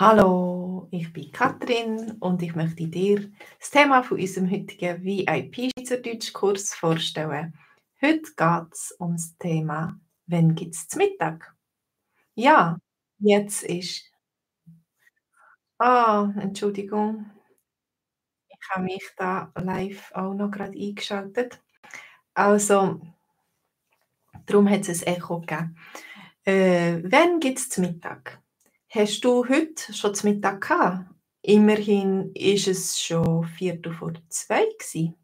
Hallo, ich bin Katrin und ich möchte dir das Thema von unserem heutigen VIP-Schweizerdeutsch-Kurs vorstellen. Heute geht es um das Thema «Wann gibt es Mittag?» Ja, jetzt ist ah, Entschuldigung, ich habe mich da live auch noch gerade eingeschaltet. Also, darum hat es ein Echo gegeben. Äh, wann gibt es Mittag? Hast du heute schon zu Mittag gehabt? Immerhin ist es schon Viertel vor zwei gsi.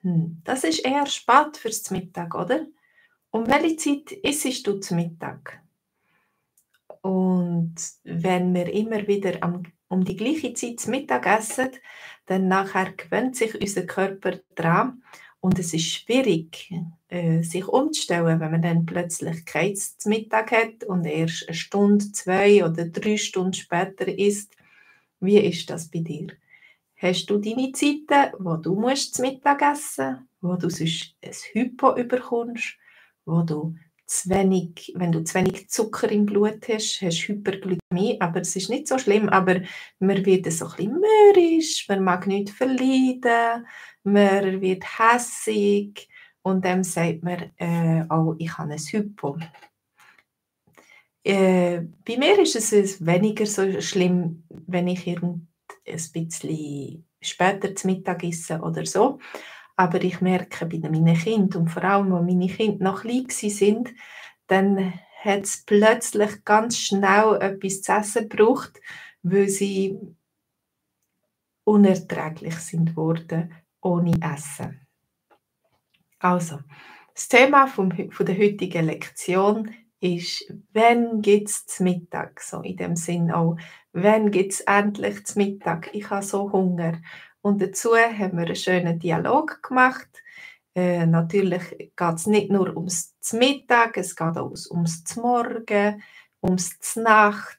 Hm, das ist eher spät fürs Mittag, oder? Um welche Zeit isst du zu Mittag? Und wenn wir immer wieder am um die gleiche Zeit zu Mittag essen, dann nachher gewöhnt sich unser Körper dran und es ist schwierig, äh, sich umzustellen, wenn man dann plötzlich keins zu Mittag hat und erst eine Stunde, zwei oder drei Stunden später isst. Wie ist das bei dir? Hast du deine Zeiten, wo du musst zu Mittag essen, wo du sonst ein Hypo überkommst, wo du zu wenig, wenn du zu wenig Zucker im Blut hast, hast du Hyperglykämie, aber es ist nicht so schlimm, aber man wird so ein bisschen mürrisch, man mag nicht verleiden, man wird hässig und dann sagt man äh, auch, ich habe ein Hypo. Äh, bei mir ist es weniger so schlimm, wenn ich ein bisschen später zu Mittag esse oder so. Aber ich merke bei meinen Kindern und vor allem, als meine Kinder noch klein sind, dann hat es plötzlich ganz schnell etwas zu essen gebraucht, weil sie unerträglich sind worden ohne Essen. Also, das Thema vom, von der heutigen Lektion ist, wann gibt es zum Mittag? So in dem Sinn auch, wann gibt es endlich zum Mittag? Ich habe so Hunger. Und dazu haben wir einen schönen Dialog gemacht. Äh, natürlich geht es nicht nur ums Mittag, es geht auch ums Morgen, ums Nacht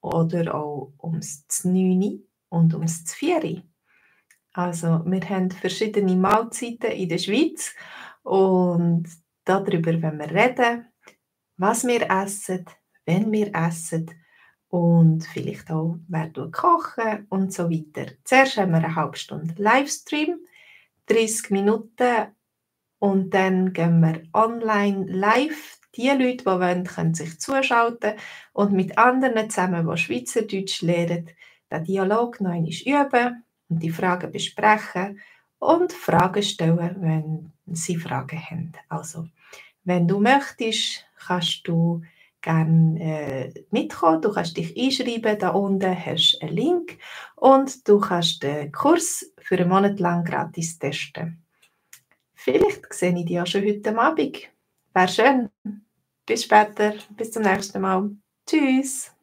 oder auch ums 9 und ums 4. Also wir haben verschiedene Mahlzeiten in der Schweiz und darüber wenn wir reden, was wir essen, wenn wir essen und vielleicht auch, wer kochen und so weiter. Zuerst haben wir eine halbe Stunde Livestream, 30 Minuten und dann gehen wir online live. Die Leute, die wollen, können sich zuschalten und mit anderen zusammen, die Schweizerdeutsch lernen, den Dialog noch üben und die Fragen besprechen und Fragen stellen, wenn sie Fragen haben. Also, wenn du möchtest, kannst du gerne äh, mitkommen. Du kannst dich einschreiben. Da unten hast du einen Link und du kannst den Kurs für einen Monat lang gratis testen. Vielleicht sehe ich dich ja schon heute Abend. Wäre schön. Bis später. Bis zum nächsten Mal. Tschüss.